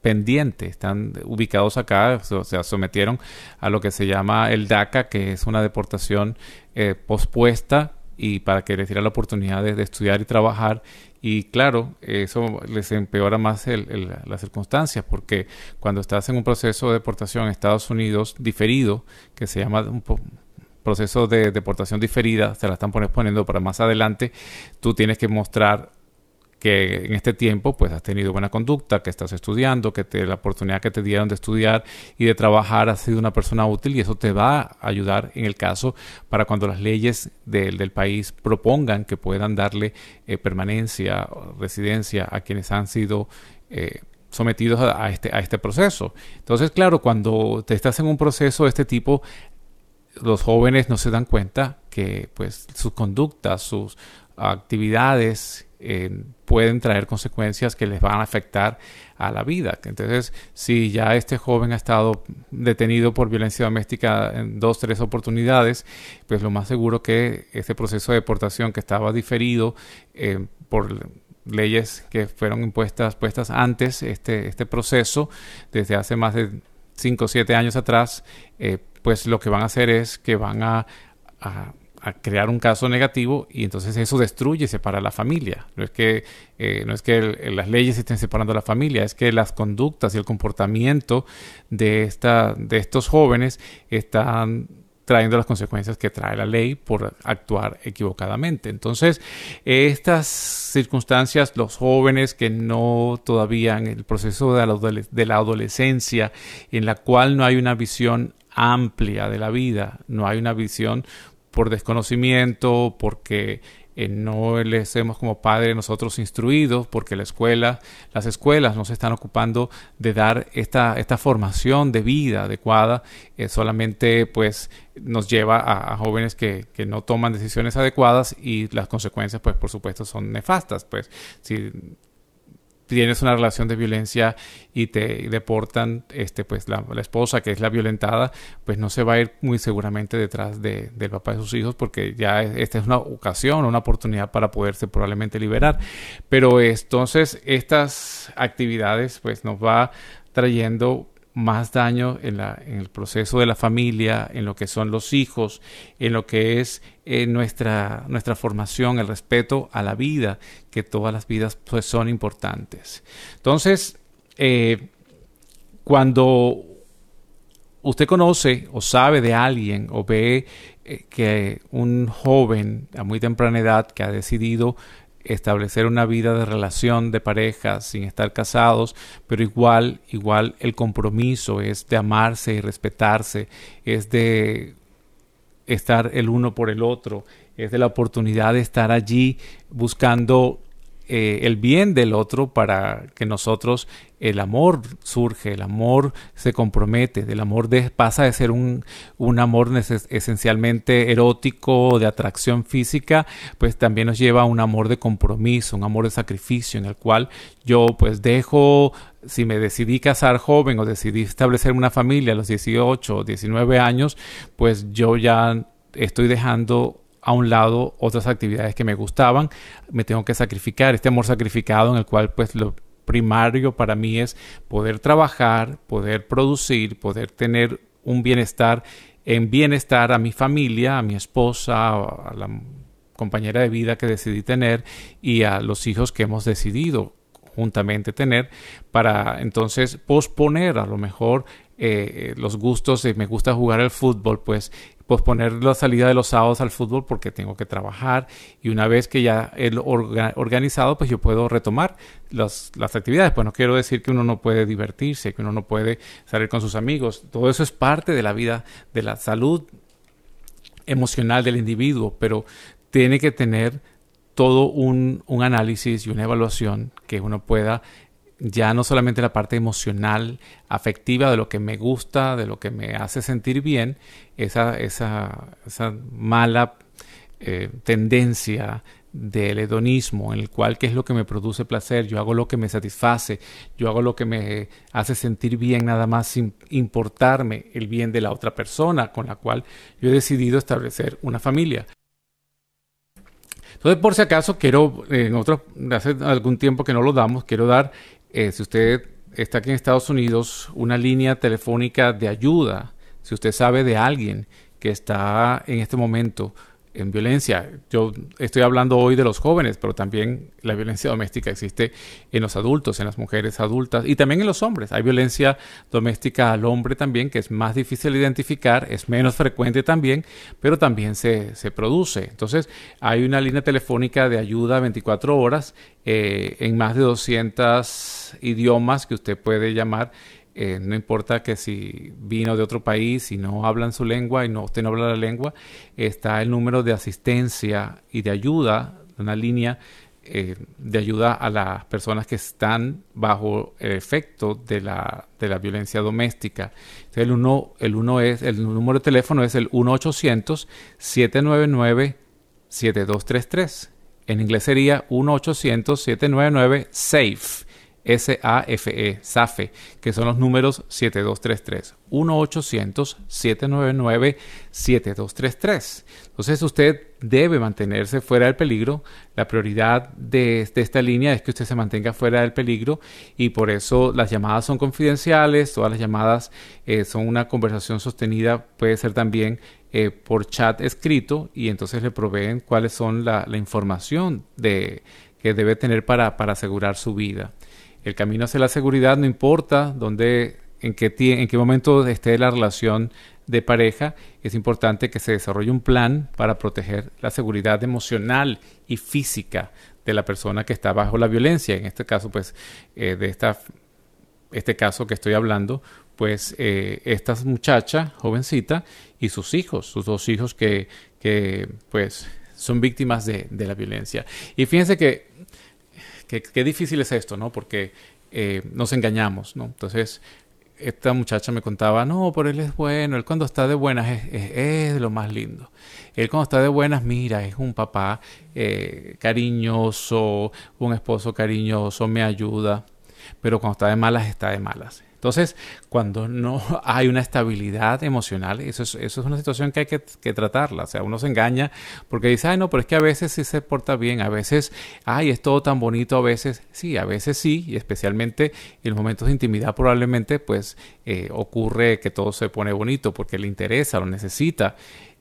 pendiente, están ubicados acá, o sea, sometieron a lo que se llama el DACA, que es una deportación eh, pospuesta y para que les diera la oportunidad de, estudiar y trabajar. Y claro, eso les empeora más las circunstancias, porque cuando estás en un proceso de deportación en Estados Unidos diferido, que se llama un proceso de deportación diferida, se la están poniendo para más adelante, tú tienes que mostrar que en este tiempo pues has tenido buena conducta, que estás estudiando, que te, la oportunidad que te dieron de estudiar y de trabajar has sido una persona útil y eso te va a ayudar en el caso para cuando las leyes del país propongan que puedan darle eh, permanencia residencia a quienes han sido eh, sometidos a, este, a este proceso. Entonces, claro, cuando te estás en un proceso de este tipo, los jóvenes no se dan cuenta que pues sus conductas, sus actividades eh, pueden traer consecuencias que les van a afectar a la vida. Entonces, si ya este joven ha estado detenido por violencia doméstica en dos, tres oportunidades, pues lo más seguro que ese proceso de deportación que estaba diferido eh, por leyes que fueron impuestas puestas antes, este, este proceso, desde hace más de cinco o siete años atrás, eh, pues lo que van a hacer es que van a crear un caso negativo y entonces eso destruye separa a la familia. No es que, eh, no es que las leyes estén separando a la familia, es que las conductas y el comportamiento de, esta, de estos jóvenes están trayendo las consecuencias que trae la ley por actuar equivocadamente. Entonces, estas circunstancias, los jóvenes que no todavía en el proceso de la adolescencia, en la cual no hay una visión amplia de la vida, no hay una visión por desconocimiento, porque eh, no les hemos como padres nosotros instruidos, porque la escuela, las escuelas no se están ocupando de dar esta, esta formación de vida adecuada, eh, solamente pues nos lleva a, jóvenes que, que, no toman decisiones adecuadas y las consecuencias pues por supuesto son nefastas, pues. Si tienes una relación de violencia y te deportan, este, pues la, esposa que es la violentada, pues no se va a ir muy seguramente detrás de, del papá de sus hijos porque ya esta es una ocasión, una oportunidad para poderse probablemente liberar. Pero entonces estas actividades pues nos va trayendo más daño en, el proceso de la familia, en lo que son los hijos, en lo que es eh, nuestra, nuestra formación, el respeto a la vida, que todas las vidas pues, son importantes. Entonces, eh, cuando usted conoce o sabe de alguien o ve eh, que un joven a muy temprana edad que ha decidido establecer una vida de relación de pareja sin estar casados, pero igual, igual el compromiso es de amarse y respetarse, es de estar el uno por el otro, es de la oportunidad de estar allí buscando eh, el bien del otro para que nosotros el amor surge, el amor se compromete, del amor pasa de ser un, un amor esencialmente erótico, de atracción física, pues también nos lleva a un amor de compromiso, un amor de sacrificio en el cual yo pues dejo, si me decidí casar joven o decidí establecer una familia a los 18 o 19 años, pues yo ya estoy dejando a un lado otras actividades que me gustaban, me tengo que sacrificar, este amor sacrificado en el cual pues lo primario para mí es poder trabajar, poder producir, poder tener un bienestar en bienestar a mi familia, a mi esposa, a la compañera de vida que decidí tener y a los hijos que hemos decidido juntamente tener para entonces posponer a lo mejor eh, los gustos de me gusta jugar el fútbol, pues posponer la salida de los sábados al fútbol porque tengo que trabajar y una vez que ya he organizado pues yo puedo retomar las, las actividades. Pues no quiero decir que uno no puede divertirse que uno no puede salir con sus amigos. Todo eso es parte de la vida de la salud emocional del individuo pero tiene que tener todo un, un análisis y una evaluación que uno pueda ya no solamente la parte emocional, afectiva de lo que me gusta, de lo que me hace sentir bien, esa, esa, esa mala eh, tendencia del hedonismo, en el cual qué es lo que me produce placer, yo hago lo que me satisface, yo hago lo que me hace sentir bien nada más sin importarme el bien de la otra persona con la cual yo he decidido establecer una familia. Entonces, por si acaso, quiero, en otro, hace algún tiempo que no lo damos, quiero dar eh, si usted está aquí en Estados Unidos, una línea telefónica de ayuda, si usted sabe de alguien que está en este momento en violencia. Yo estoy hablando hoy de los jóvenes, pero también la violencia doméstica existe en los adultos, en las mujeres adultas y también en los hombres. Hay violencia doméstica al hombre también, que es más difícil de identificar, es menos frecuente también, pero también se, se produce. Entonces, hay una línea telefónica de ayuda 24 horas eh, en más de 200 idiomas que usted puede llamar eh, no importa que si vino de otro país y no hablan su lengua y no, usted no habla la lengua, está el número de asistencia y de ayuda, una línea eh, de ayuda a las personas que están bajo el efecto de la, de la violencia doméstica. El, uno, el, uno es, el número de teléfono es el 1-800-799-7233. En inglés sería 1-800-799-SAFE. S-A-F-E, SAFE, que son los números 7233. 1-800-799-7233. Entonces usted debe mantenerse fuera del peligro. La prioridad de, esta línea es que usted se mantenga fuera del peligro y por eso las llamadas son confidenciales, todas las llamadas eh, son una conversación sostenida, puede ser también eh, por chat escrito y entonces le proveen cuáles son la, información de, que debe tener para, para asegurar su vida. El camino hacia la seguridad no importa dónde, en qué, en qué momento esté la relación de pareja, es importante que se desarrolle un plan para proteger la seguridad emocional y física de la persona que está bajo la violencia. En este caso, pues, eh, de esta, este caso que estoy hablando, pues, eh, esta muchacha, jovencita, y sus hijos, sus dos hijos que, que pues, son víctimas de, de la violencia. Y fíjense que Qué, difícil es esto, ¿no? Porque eh, nos engañamos, ¿no? Entonces, esta muchacha me contaba, no, pero él es bueno, él cuando está de buenas es, lo más lindo. Él cuando está de buenas, mira, es un papá eh, cariñoso, un esposo cariñoso, me ayuda, pero cuando está de malas, está de malas. Entonces, cuando no hay una estabilidad emocional, eso es, eso es una situación que hay que, tratarla. O sea, uno se engaña porque dice, ay, no, pero es que a veces sí se porta bien, a veces, ay, es todo tan bonito, a veces sí, a veces sí, y especialmente en los momentos de intimidad probablemente, pues eh, ocurre que todo se pone bonito porque le interesa, lo necesita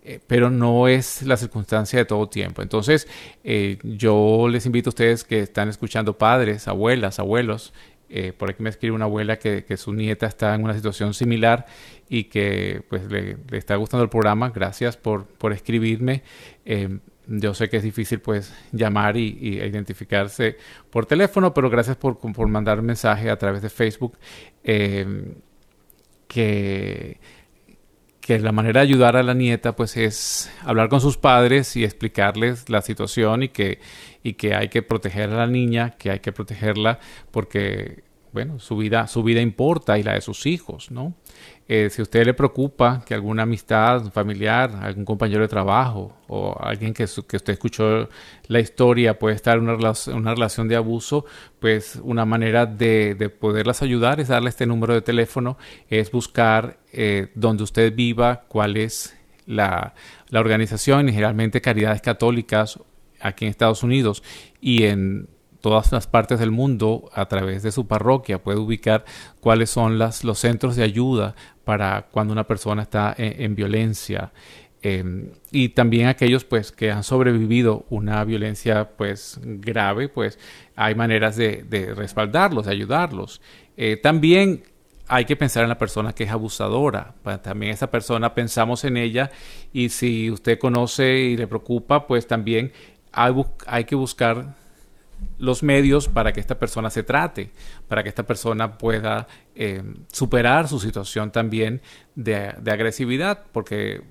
eh, pero no es la circunstancia de todo tiempo. Entonces, eh, yo les invito a ustedes que están escuchando padres, abuelas, abuelos, eh, por aquí me escribe una abuela que, su nieta está en una situación similar y que pues le, está gustando el programa. Gracias por, por escribirme. Eh, yo sé que es difícil pues llamar y, identificarse por teléfono, pero gracias por, por, mandar un mensaje a través de Facebook. Eh, que, que la manera de ayudar a la nieta pues es hablar con sus padres y explicarles la situación y que, y que hay que proteger a la niña, que hay que protegerla porque, bueno, su vida, su vida importa y la de sus hijos, ¿no? Eh, si a usted le preocupa que alguna amistad familiar, algún compañero de trabajo o alguien que, usted escuchó la historia puede estar en una, una relación de abuso, pues una manera de, de, poderlas ayudar es darle este número de teléfono, es buscar eh, donde usted viva, cuál es la, la organización, generalmente caridades católicas aquí en Estados Unidos y en todas las partes del mundo a través de su parroquia. Puede ubicar cuáles son las, los centros de ayuda para cuando una persona está en, violencia. Em, y también aquellos pues que han sobrevivido una violencia pues grave pues hay maneras de, respaldarlos de ayudarlos. Eh, también hay que pensar en la persona que es abusadora. También esa persona pensamos en ella y si usted conoce y le preocupa, pues también hay, que buscar los medios para que esta persona se trate, para que esta persona pueda eh, superar su situación también de, agresividad, porque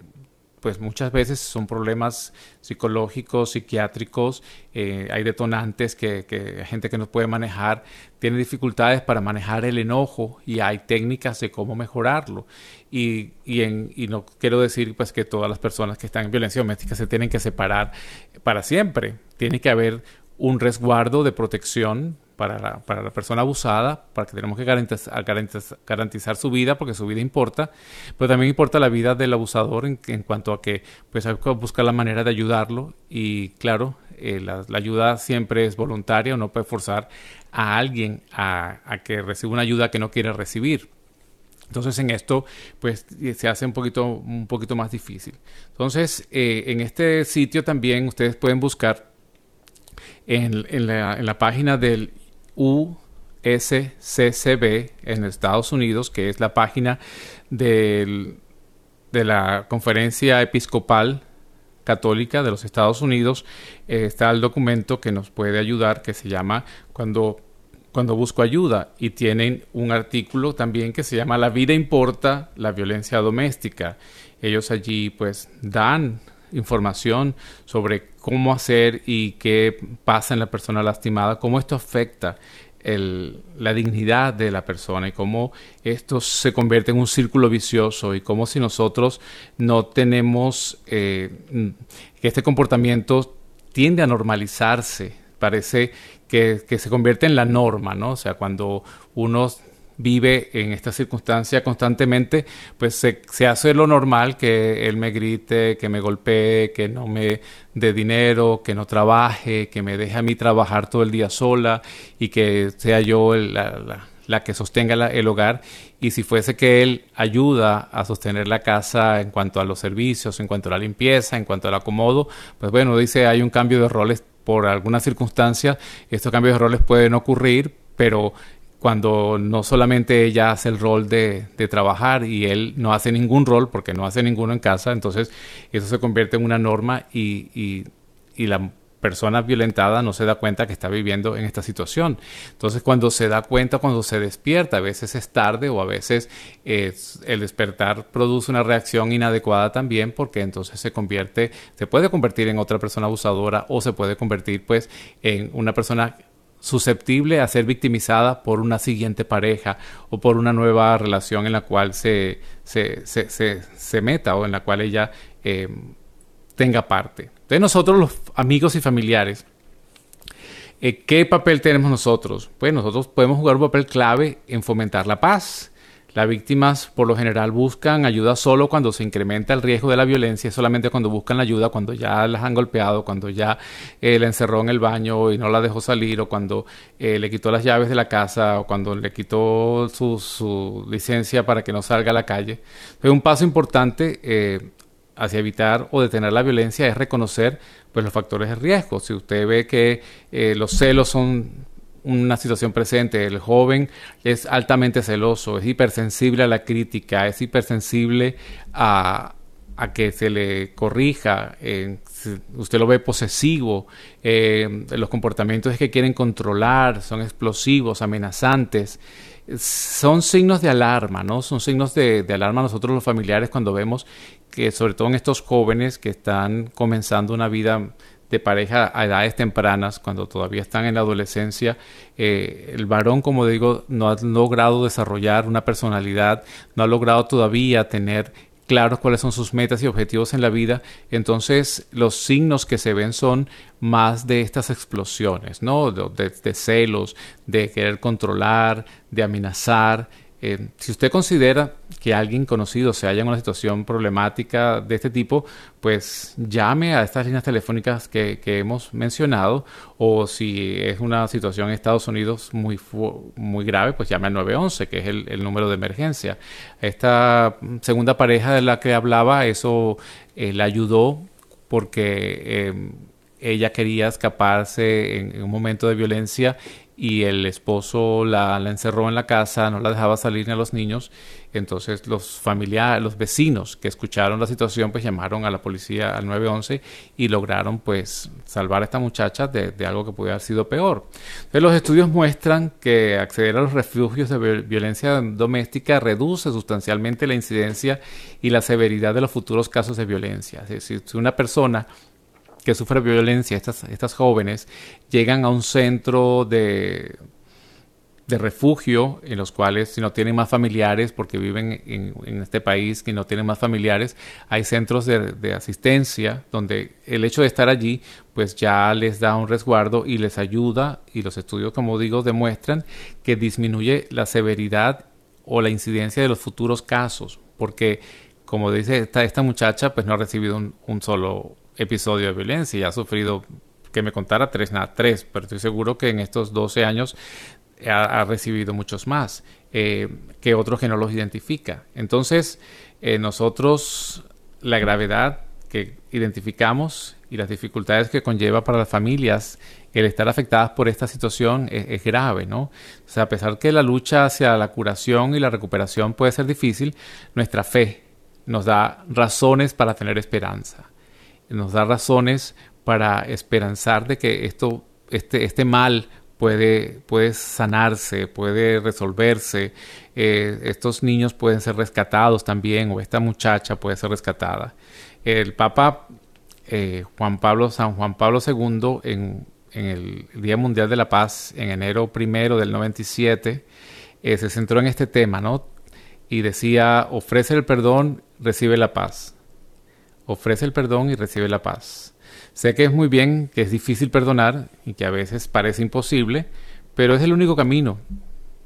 pues muchas veces son problemas psicológicos, psiquiátricos, eh, hay detonantes que, que gente que no puede manejar tiene dificultades para manejar el enojo y hay técnicas de cómo mejorarlo. Y, y, en, y no quiero decir pues que todas las personas que están en violencia doméstica se tienen que separar para siempre, tiene que haber un resguardo de protección para la, para la persona abusada, para que tenemos que garantizar, garantizar, su vida, porque su vida importa, pero también importa la vida del abusador en, cuanto a que pues hay que buscar la manera de ayudarlo y claro, eh, la, ayuda siempre es voluntaria, no puede forzar a alguien a, que reciba una ayuda que no quiere recibir. Entonces en esto pues se hace un poquito, un poquito más difícil. Entonces eh, en este sitio también ustedes pueden buscar en, la página del USCCB en Estados Unidos, que es la página de la Conferencia Episcopal Católica de los Estados Unidos, eh, está el documento que nos puede ayudar que se llama Cuando, cuando busco ayuda y tienen un artículo también que se llama La vida importa, la violencia doméstica. Ellos allí pues dan información sobre cómo hacer y qué pasa en la persona lastimada, cómo esto afecta la dignidad de la persona y cómo esto se convierte en un círculo vicioso y cómo si nosotros no tenemos eh, que este comportamiento tiende a normalizarse, parece que, que, se convierte en la norma, ¿no? O sea, cuando uno vive en esta circunstancia constantemente, pues se, hace lo normal que él me grite, que me golpee, que no me dé dinero, que no trabaje, que me deje a mí trabajar todo el día sola y que sea yo la, que sostenga el hogar. Y si fuese que él ayuda a sostener la casa en cuanto a los servicios, en cuanto a la limpieza, en cuanto al acomodo, pues bueno, dice hay un cambio de roles por alguna circunstancia. Estos cambios de roles pueden ocurrir, pero cuando no solamente ella hace el rol de, trabajar y él no hace ningún rol porque no hace ninguno en casa, entonces eso se convierte en una norma y, la persona violentada no se da cuenta que está viviendo en esta situación. Entonces cuando se da cuenta, cuando se despierta, a veces es tarde o a veces el despertar produce una reacción inadecuada también porque entonces se convierte, se puede convertir en otra persona abusadora o se puede convertir pues en una persona susceptible a ser victimizada por una siguiente pareja o por una nueva relación en la cual se, se, meta o en la cual ella eh, tenga parte. Entonces nosotros los amigos y familiares, eh, ¿qué papel tenemos nosotros? Pues nosotros podemos jugar un papel clave en fomentar la paz, las víctimas por lo general buscan ayuda solo cuando se incrementa el riesgo de la violencia, solamente cuando buscan la ayuda cuando ya las han golpeado, cuando ya eh, la encerró en el baño y no la dejó salir, o cuando eh, le quitó las llaves de la casa, o cuando le quitó su, licencia para que no salga a la calle. un paso importante eh, hacia evitar o detener la violencia es reconocer pues, los factores de riesgo. Si usted ve que los celos son una situación presente. El joven es altamente celoso, es hipersensible a la crítica, es hipersensible a, que se le corrija. Eh, usted lo ve posesivo, eh, los comportamientos es que quieren controlar, son explosivos, amenazantes. Son signos de alarma, ¿no? Son signos de, de alarma nosotros los familiares cuando vemos que sobre todo en estos jóvenes que están comenzando una vida de pareja a edades tempranas, cuando todavía están en la adolescencia, eh, el varón, como digo, no ha logrado desarrollar una personalidad, no ha logrado todavía tener claros cuáles son sus metas y objetivos en la vida, entonces los signos que se ven son más de estas explosiones, ¿no? de celos, de querer controlar, de amenazar, eh, si usted considera que alguien conocido se halla en una situación problemática de este tipo, pues llame a estas líneas telefónicas que, hemos mencionado o si es una situación en Estados Unidos muy, muy grave, pues llame al 911, que es el, número de emergencia. Esta segunda pareja de la que hablaba, eso eh, le ayudó porque... Eh, ella quería escaparse en, un momento de violencia y el esposo la, encerró en la casa, no la dejaba salir ni a los niños. Entonces los familiares, los vecinos que escucharon la situación, pues llamaron a la policía al 911 y lograron pues salvar a esta muchacha de, algo que pudiera haber sido peor. Entonces, los estudios muestran que acceder a los refugios de violencia doméstica reduce sustancialmente la incidencia y la severidad de los futuros casos de violencia. Es decir, si una persona que sufre violencia, estas, estas jóvenes, llegan a un centro de, de refugio en los cuales si no tienen más familiares porque viven en, este país que no tienen más familiares hay centros de, asistencia donde el hecho de estar allí pues ya les da un resguardo y les ayuda y los estudios como digo demuestran que disminuye la severidad o la incidencia de los futuros casos porque como dice esta, esta muchacha pues no ha recibido un solo episodio de violencia y ha sufrido, que me contara tres, nada, tres, pero estoy seguro que en estos 12 años ha, recibido muchos más eh, que otros que no los identifica. Entonces, eh, nosotros la gravedad que identificamos y las dificultades que conlleva para las familias el estar afectadas por esta situación es, grave, ¿no? O sea, a pesar que la lucha hacia la curación y la recuperación puede ser difícil, nuestra fe nos da razones para tener esperanza nos da razones para esperanzar de que esto, este, este mal puede, puede sanarse, puede resolverse, eh, estos niños pueden ser rescatados también, o esta muchacha puede ser rescatada. El Papa eh, Juan Pablo, San Juan Pablo II, en, en, el Día Mundial de la Paz, en enero primero del 97, eh, se centró en este tema, ¿no? Y decía, ofrece el perdón, recibe la paz ofrece el perdón y recibe la paz. Sé que es muy bien, que es difícil perdonar y que a veces parece imposible, pero es el único camino.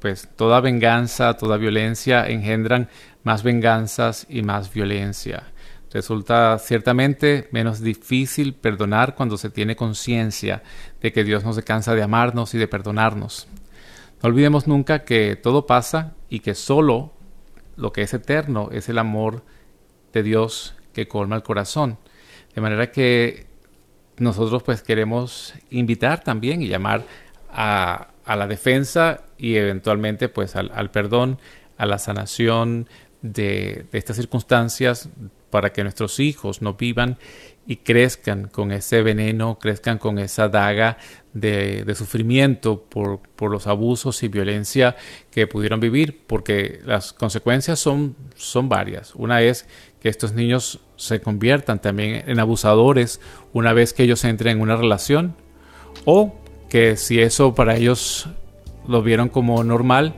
Pues toda venganza, toda violencia engendran más venganzas y más violencia. Resulta ciertamente menos difícil perdonar cuando se tiene conciencia de que Dios no se cansa de amarnos y de perdonarnos. No olvidemos nunca que todo pasa y que solo lo que es eterno es el amor de Dios que colma el corazón. De manera que nosotros pues queremos invitar también y llamar a, la defensa y eventualmente pues al, perdón, a la sanación de, de, estas circunstancias para que nuestros hijos no vivan y crezcan con ese veneno, crezcan con esa daga de, sufrimiento por, por, los abusos y violencia que pudieron vivir, porque las consecuencias son, son varias. Una es que estos niños se conviertan también en abusadores una vez que ellos entren en una relación, o que si eso para ellos lo vieron como normal,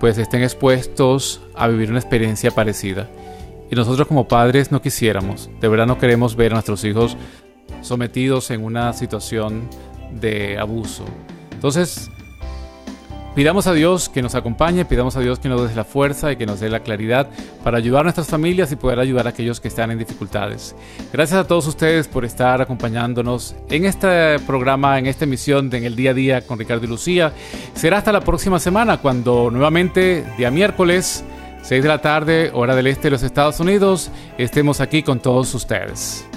pues estén expuestos a vivir una experiencia parecida. Y nosotros como padres no quisiéramos, de verdad no queremos ver a nuestros hijos sometidos en una situación de abuso. Entonces, Pidamos a Dios que nos acompañe, pidamos a Dios que nos dé la fuerza y que nos dé la claridad para ayudar a nuestras familias y poder ayudar a aquellos que están en dificultades. Gracias a todos ustedes por estar acompañándonos en este programa, en esta emisión de En el Día a Día con Ricardo y Lucía. Será hasta la próxima semana cuando nuevamente, día miércoles, 6 de la tarde, hora del este de los Estados Unidos, estemos aquí con todos ustedes.